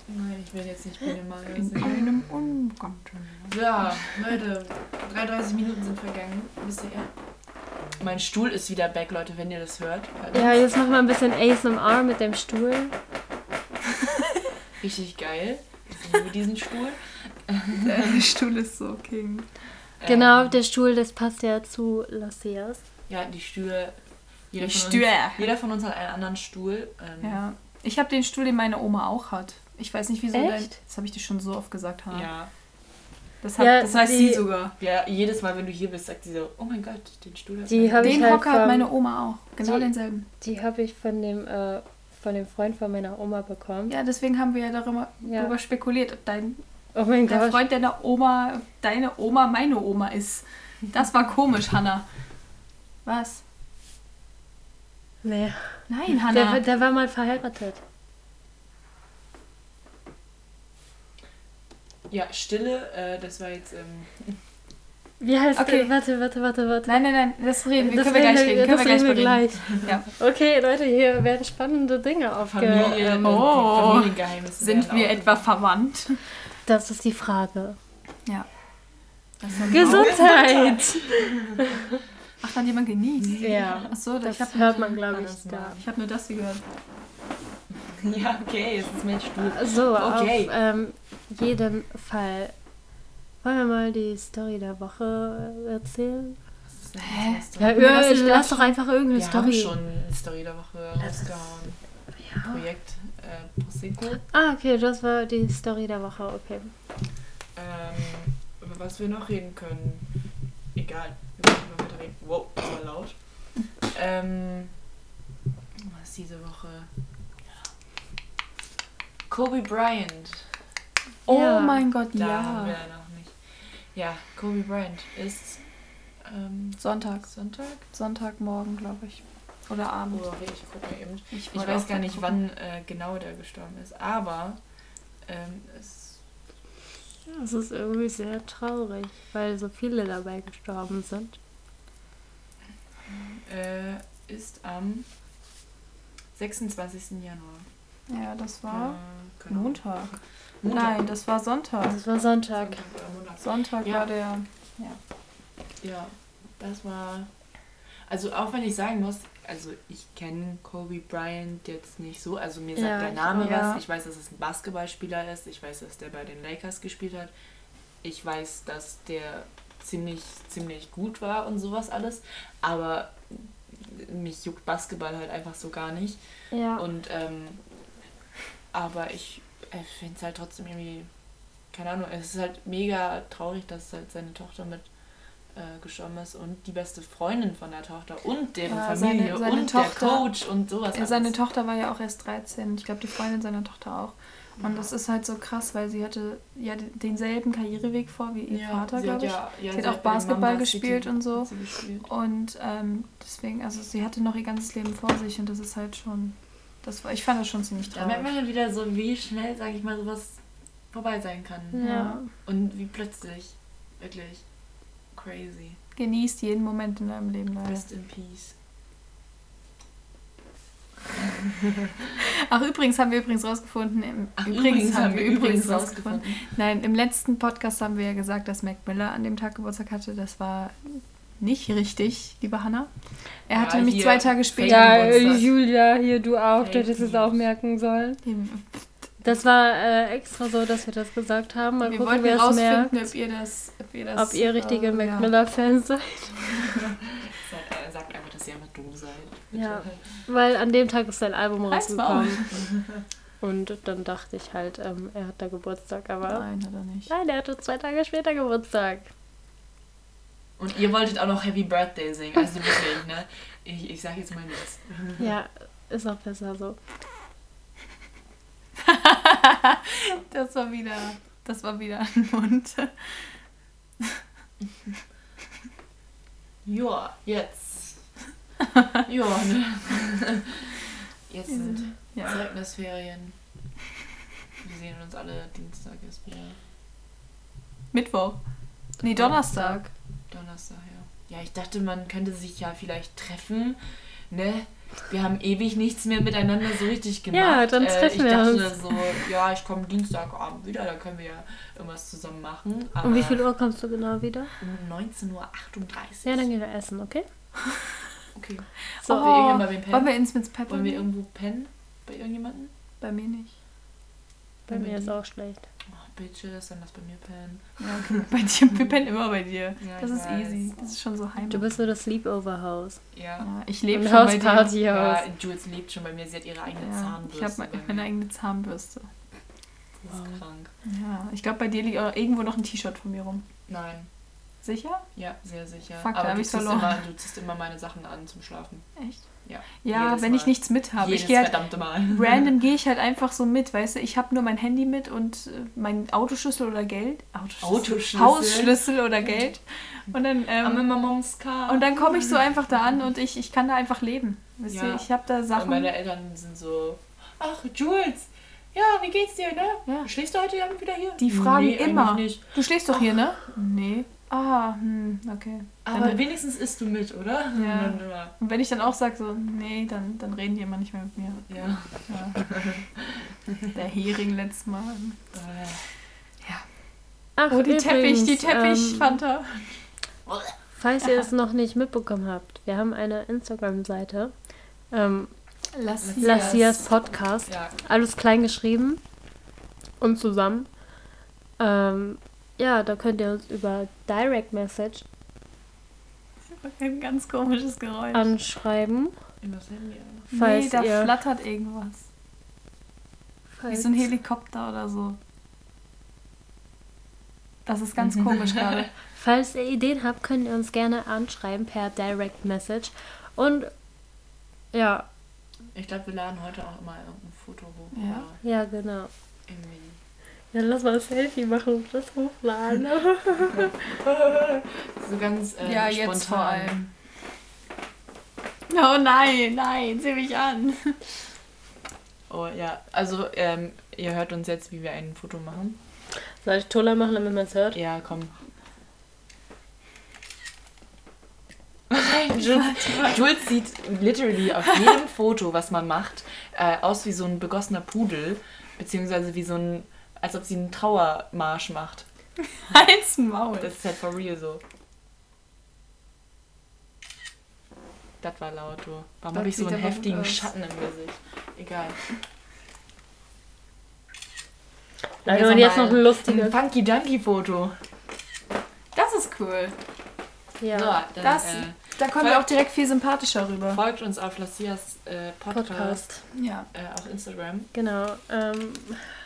Nein, ich will jetzt nicht Biene mal In einem Ungarten. Ja, Leute, 33 Minuten sind vergangen. Wisst ihr? Mein Stuhl ist wieder back, Leute, wenn ihr das hört. Ja, jetzt machen wir ein bisschen ASMR mit dem Stuhl. Richtig geil. Ich liebe diesen Stuhl. Der Stuhl ist so king. Genau, Ähm, der Stuhl, das passt ja zu Lacias. Ja, die Stühle. Jeder Die von Stühle. Uns, jeder von uns hat einen anderen Stuhl. Ähm, Ja. Ich habe den Stuhl, den meine Oma auch hat. Ich weiß nicht, wieso dein. Echt? Das habe ich dir schon so oft gesagt, Hannah. ja. Das, hat, Ja, das weiß die- sie sogar. Ja, jedes Mal, wenn du hier bist, sagt sie so, oh mein Gott, den Stuhl hat Die meine- hab ich Den halt Hocker hat meine Oma auch. Genau Die- denselben. Die habe ich von dem, äh, von dem Freund von meiner Oma bekommen. Ja, deswegen haben wir ja darüber, Ja. darüber spekuliert, ob dein, Oh mein der Gott. Freund deiner Oma, deine Oma meine Oma ist. Das war komisch, Hannah. Was? Nee. Nein, Hannah. Der, der war mal verheiratet. Ja, Stille, äh, das war jetzt. Ähm, Wie heißt Okay. der? Warte, warte, warte, warte. Nein, nein, nein, das reden wir. Das können wir gleich reden. Können wir gleich reden gleich. Ja. Okay, Leute, hier werden spannende Dinge aufge... Familie, ähm, Oh. Familiengeheimnisse. Sind wir auch- etwa verwandt? Das ist die Frage. Ja. Gesundheit! Ach, hat jemand genießt? Ja, Ach so, das habe hört man, glaube Alles ich, da. ich hab nur das hier gehört. Ja, okay, es ist mein Stuhl. So, Okay. auf ähm, jeden Fall. Wollen wir mal die Story der Woche erzählen? Hä? Ja, ja, lass grad- doch einfach irgendeine Wir haben Story. schon eine Story der Woche rausgehauen. Projekt äh, Prosecco. Ah, okay, das war die Story der Woche, okay. Ähm, über was wir noch reden können. Egal. Wir können noch weiter reden. Wow, das war laut. Ähm, was ist diese Woche? Kobe Bryant. Oh Ja. mein Gott, Da haben wir ja. ja noch nicht. Ja, Kobe Bryant ist ähm, Sonntag. Sonntag? Sonntagmorgen, glaube ich. Oder Abend. Oh, okay, ich guck mal eben. Ich wollte weiß gar nicht, gucken. wann äh, genau der gestorben ist, aber ähm, es Das ist irgendwie sehr traurig, weil so viele dabei gestorben sind. äh, ist am 26. Januar. Ja, das war genau. Montag. Montag. Nein, das war Sonntag. Das war Sonntag. Sonntag. Sonntag Ja. war der. Ja, das war. Also auch wenn ich sagen muss, also ich kenne Kobe Bryant jetzt nicht so, also mir sagt Ja, der ich Name. Ja. was, ich weiß, dass es ein Basketballspieler ist, ich weiß, dass der bei den Lakers gespielt hat, ich weiß, dass der ziemlich, ziemlich gut war und sowas alles, aber mich juckt Basketball halt einfach so gar nicht. Ja. Und ähm, aber ich äh, finde es halt trotzdem irgendwie, keine Ahnung, es ist halt mega traurig, dass halt seine Tochter mit äh, gestorben ist und die beste Freundin von der Tochter und deren Ja, Familie seine- seine und Tochter- der Coach und sowas. Ja, seine alles. Tochter war ja auch erst 13. Ich glaube, die Freundin seiner Tochter auch. Und das ist halt so krass, weil sie hatte ja den- denselben Karriereweg vor wie ihr Ja, Vater, glaube ich. ja- ja, Sie hat sie auch hat den Basketball gespielt und so. gespielt. Und ähm, deswegen, also sie hatte noch ihr ganzes Leben vor sich und das ist halt schon. Das war, ich fand das schon ziemlich Da merkt man traurig. halt wieder so, wie schnell, sag ich mal, sowas vorbei sein kann. Ja. Und wie plötzlich. Wirklich. Crazy. Genießt jeden Moment in deinem Leben. Leute. Rest in peace. Ach, übrigens haben wir übrigens rausgefunden. Im, Ach, übrigens, haben wir übrigens rausgefunden. Nein, im letzten Podcast haben wir ja gesagt, dass Mac Miller an dem Tag Geburtstag hatte. Das war nicht richtig, liebe Hanna. Er hatte Ja, nämlich zwei Tage später. Ja, Julia, hier du auch, du hättest es auch merken sollen. Das war äh, extra so, dass wir das gesagt haben. Mal wir gucken, wollten herausfinden, ob ihr das, ob ihr das, Ob ihr richtige äh, Mac ja. Miller-Fans seid. Sagt, äh, sagt einfach, dass ihr einfach dumm seid. Bitte. Ja. Weil an dem Tag ist sein Album rausgekommen. Und dann dachte ich halt, ähm, er hat da Geburtstag, aber Nein, hat er nicht. nein, er hatte zwei Tage später Geburtstag. Und ihr wolltet auch noch Happy Birthday singen. Also wirklich, ne? Ich, ich sag jetzt mal nichts. Ja, ist auch besser so. Das war wieder, das war wieder ein Mund. Ja, jetzt. ja, ne? Jetzt sind Ja. Zeugnisferien. Wir sehen uns alle Dienstag erst wieder. Mittwoch. Nee, Donnerstag. Donnerstag, ja. Ja, ich dachte, man könnte sich ja vielleicht treffen, ne? Wir haben ewig nichts mehr miteinander so richtig gemacht. Ja, dann Äh, treffen ich wir dachte uns. so, ja, ich komme Dienstagabend wieder, da können wir ja irgendwas zusammen machen. Aber Um wie viel Uhr kommst du genau wieder? Um 19.38 Uhr. Ja, dann gehen wir essen, okay? Okay. So, wir irgendwann bei wem wollen pennen? wir ins mit Pepper Wollen wir irgendwo pennen? Bei irgendjemandem? Bei mir nicht. bei mir ist auch schlecht. Bitches, dann lass bei mir pennen. Ja, okay. bei dir, wir pennen immer bei dir. Ja, das ich ist weiß. easy. Das ist schon so heim. Du bist so das Sleepover-Haus. Ja. ja, ich lebe schon bei dir. Hauspartyhaus. Ja, Jules lebt schon bei mir. Sie hat ihre eigene Ja, Zahnbürste. ich habe meine eigene Zahnbürste. Das ist krank. Ja, ich glaube, bei dir liegt auch irgendwo noch ein T-Shirt von mir rum. Nein. Sicher? Ja, sehr sicher. Fuck, da Aber hab du ich's ziehst, verloren. immer, du ziehst immer meine Sachen an zum Schlafen. Echt? Ja. Ja, wenn ich Mal. nichts mit habe. Jedes Ich gehe halt verdammte Mal. random gehe ich halt einfach so mit, weißt du? Ich habe nur mein Handy mit und äh, mein Autoschlüssel oder Geld. Autoschlüssel. Autoschlüssel. Hausschlüssel oder Geld. Und dann, ähm, und dann komme ich so einfach da an und ich, ich kann da einfach leben. Wisst Ja. ihr, ich habe da Und Sachen. meine Eltern sind so, ach, Jules, ja, wie geht's dir, ne? Ja. Schläfst du heute Abend wieder hier? Die fragen nee, immer. Du schläfst doch hier, ne? Nee. Ah, hm, okay. Aber Dann- wenigstens isst du mit, oder? Ja. Und wenn ich dann auch sage so, nee, dann, dann reden die immer nicht mehr mit mir. ja. Ja. Der Hering letztes Mal. Äh, Ach, Oh, die Teppich, die übrigens, Teppich, ähm, Fanta. Falls ihr es noch nicht mitbekommen habt, wir haben eine Instagram-Seite. Ähm, Lass Lassias Podcast. ja, Alles klein geschrieben und zusammen. Ähm, ja, da könnt ihr uns über Direct Message Ein ganz komisches Geräusch. anschreiben. übers Handy. aber. nee, Falls da ihr, flattert irgendwas. Wie falls, so ein Helikopter oder so. Das ist ganz komisch gerade. falls ihr Ideen habt, könnt ihr uns gerne anschreiben per Direct Message. Und ja, Ich glaube, wir laden heute auch immer irgendein Foto hoch. Ja. ja, genau. Irgendwie. Dann lass mal ein Selfie machen und das hochladen. So ganz äh, ja, spontan. jetzt vor allem. Oh nein, nein, sieh mich an. Oh ja, also ähm, ihr hört uns jetzt, wie wir ein Foto machen. Soll ich Toller machen, damit man es hört? Ja, komm. Jules, Jules sieht literally auf jedem Foto, was man macht, äh, aus wie so ein begossener Pudel, beziehungsweise wie so ein, als ob sie einen Trauermarsch macht. Halt's Maul. Das ist halt for real so. Das war laut, du. Warum habe ich so einen heftigen aus. Schatten im Gesicht? Egal. Nein, und jetzt noch ein ein lustiges. Funky Dunky Foto. Das ist cool. Ja. So, dann Das- äh, Da kommen wir auch direkt viel sympathischer rüber. folgt uns auf Lassias äh, Podcast, Podcast. Ja. Äh, auf Instagram. Genau. Ähm,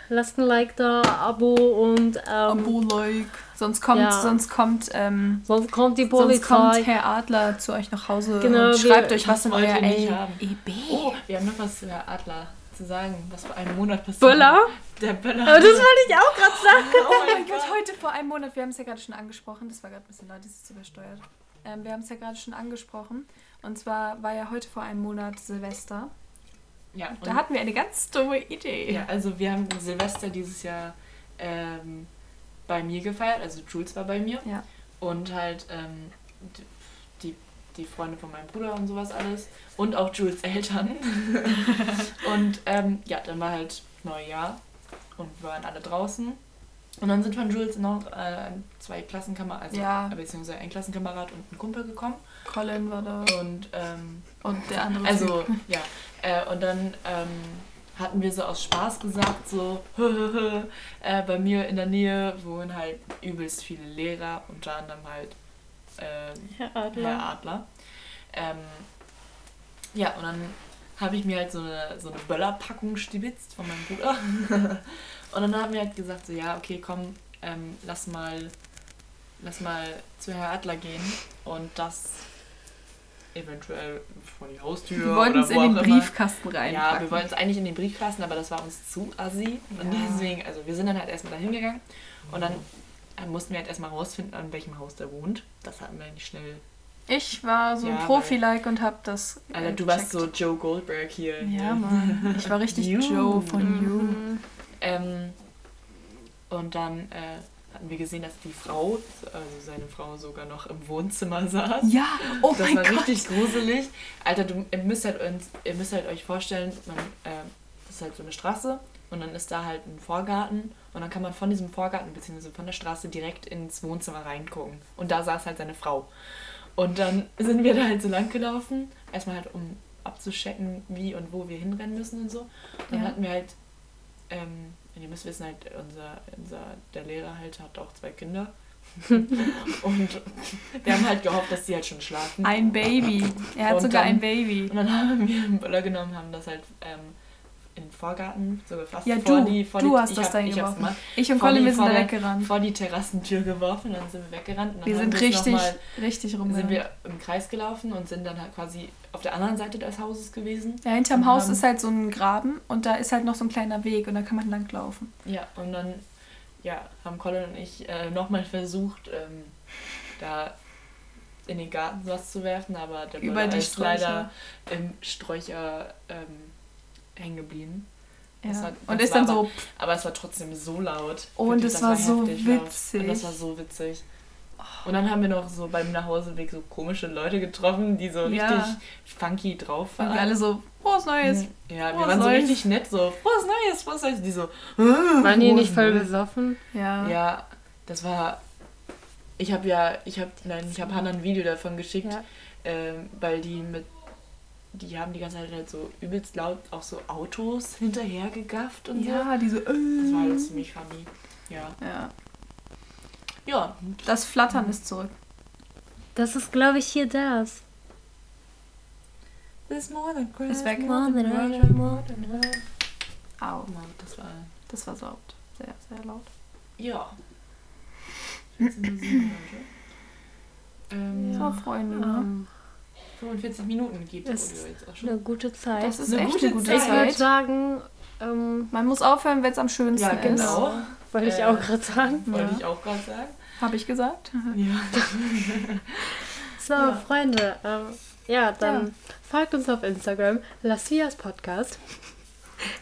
lasst ein Like da, Abo und ähm, Abo-like. Sonst kommt, Ja. sonst kommt, ähm, sonst kommt die sonst kommt Polizei. Herr Adler zu euch nach Hause Genau, und wir- schreibt euch, was in euer. EB. Oh, wir haben noch was zu Herr Adler zu sagen, was vor einem Monat passiert. Böller? Der Böller. Aber das wollte ich auch gerade sagen. oh Oh mein Gott, heute vor einem Monat, wir haben es ja gerade schon angesprochen, das war gerade ein bisschen laut, das ist übersteuert. Ähm, wir haben es ja gerade schon angesprochen. Und zwar war ja heute vor einem Monat Silvester. Ja, Da hatten wir eine ganz dumme Idee. Ja, also wir haben Silvester dieses Jahr ähm, bei mir gefeiert, also Jules war bei mir. Ja. Und halt ähm, die, die Freunde von meinem Bruder und sowas alles. Und auch Jules Eltern. und ähm, ja, dann war halt Neujahr und wir waren alle draußen. Und dann sind von Jules noch äh, zwei Klassenkameraden, also Ja. beziehungsweise ein Klassenkamerad und ein Kumpel gekommen. Colin war da. Und ähm, Und der andere also, Typ. ja. Äh, und dann ähm, hatten wir so aus Spaß gesagt, so, äh, bei mir in der Nähe wohnen halt übelst viele Lehrer, unter anderem halt äh, Herr Adler. Herr Adler. Ähm, ja, und dann habe ich mir halt so eine, so eine Böllerpackung stibitzt von meinem Bruder. und dann haben wir halt gesagt, so, ja, okay, komm, ähm, lass mal, lass mal zu Herr Adler gehen und das eventuell vor die Haustür Wir wollten es in den. Briefkasten rein. Ja, wir wollten es eigentlich in den Briefkasten, aber das war uns zu assi. Und Ja. deswegen, also wir sind dann halt erstmal dahin gegangen und dann mussten wir halt erstmal rausfinden, an welchem Haus der wohnt. Das hatten wir nicht schnell. Ich war so Ja, ein Profi-like und hab das. äh, Alter, du warst so Joe Goldberg hier. Ja, Mann. Ich war richtig You. Joe von You. Mhm. Ähm, und dann äh, hatten wir gesehen, dass die Frau, also seine Frau, sogar noch im Wohnzimmer saß. Ja, oh das mein war Gott. richtig gruselig. Alter, du, ihr, müsst halt uns, ihr müsst halt euch vorstellen, man, äh, das ist halt so eine Straße und dann ist da halt ein Vorgarten und dann kann man von diesem Vorgarten bzw. von der Straße direkt ins Wohnzimmer reingucken. Und da saß halt seine Frau. Und dann sind wir da halt so lang gelaufen, erstmal halt um abzuschecken, wie und wo wir hinrennen müssen und so. Dann Ja. hatten wir halt, ähm, ihr müsst wissen, halt, unser, unser, der Lehrer halt hat auch zwei Kinder. und wir haben halt gehofft, dass die halt schon schlafen. Ein Baby. Er hat Und sogar dann- ein Baby. Und dann haben wir einen Böller genommen, haben das halt ähm, in den Vorgarten, sogar fast Ja, vor du. die vor du die, hast das hab, dahin ich geworfen. gemacht, Ich und Colin, wir sind da weggerannt. vor die Terrassentür geworfen, dann sind wir weggerannt. Und dann Wir sind richtig, mal, richtig sind rumgerannt. wir im Kreis gelaufen und sind dann halt quasi auf der anderen Seite des Hauses gewesen. Ja, hinterm und Haus ist halt so ein Graben und da ist halt noch so ein kleiner Weg und da kann man langlaufen. Ja, und dann ja, haben Colin und ich äh, nochmal versucht, ähm, da in den Garten was zu werfen, aber der Über Böller die Sträucher. leider im Sträucher ähm, hängen geblieben. Das Ja. war- und ist dann war so, Aber es war trotzdem so laut. Und es das war so heftig witzig. Und das war so witzig. Und dann haben wir noch so beim Nachhauseweg so komische Leute getroffen, die so richtig Ja. funky drauf Und waren. wir alle so, frohes Neues. ja, wir waren so Neues. richtig nett, so, frohes Neues, frohes Neues. Die so, Waren die nicht voll besoffen? Ja. Ja, das war. Ich habe ja, ich habe, nein, ich habe Hannah ein Video davon geschickt, Ja. ähm, weil die mit, die haben die ganze Zeit halt so übelst laut auch so Autos hinterher gegafft und so. Ja, diese. Das war halt ziemlich funny. Ja. Ja. Ja. Das Flattern ist zurück. Das ist, glaube ich, hier das. This more than Ist weg. More than Russia, more Au. Das war. Das war laut. Sehr, sehr laut. Ja. Jetzt sind wir sieben. Ähm, So, Freunde, ne? Ähm, 45 Minuten geht das Ist Audio jetzt auch schon. eine gute Zeit. Das ist Eine echt gute eine gute Zeit. ich würde Zeit. sagen, ähm, Man muss aufhören, wenn es am schönsten Ja, genau. wollte ich Äh, auch gerade sagen. Wollte Ja. ich auch gerade sagen. Habe ich gesagt? Ja. So, Ja. Freunde, ähm, ja, dann Ja. folgt uns auf Instagram, Lassias Podcast.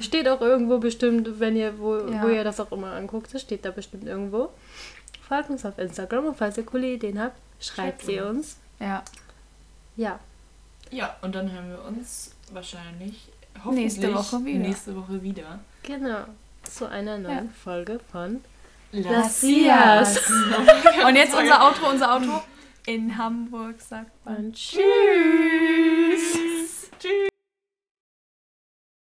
Steht auch irgendwo bestimmt, wenn ihr, wo, Ja. wo ihr das auch immer anguckt, das steht da bestimmt irgendwo. Folgt uns auf Instagram und falls ihr coole Ideen habt, schreibt Schreibt sie uns. Ja. Ja, Ja, und dann hören wir uns wahrscheinlich Nächste hoffentlich Woche wieder. Nächste Woche wieder. genau. Zu einer neuen Folge von Lassias. Und jetzt unser Outro, unser Outro. In Hamburg sagt man Und Tschüss.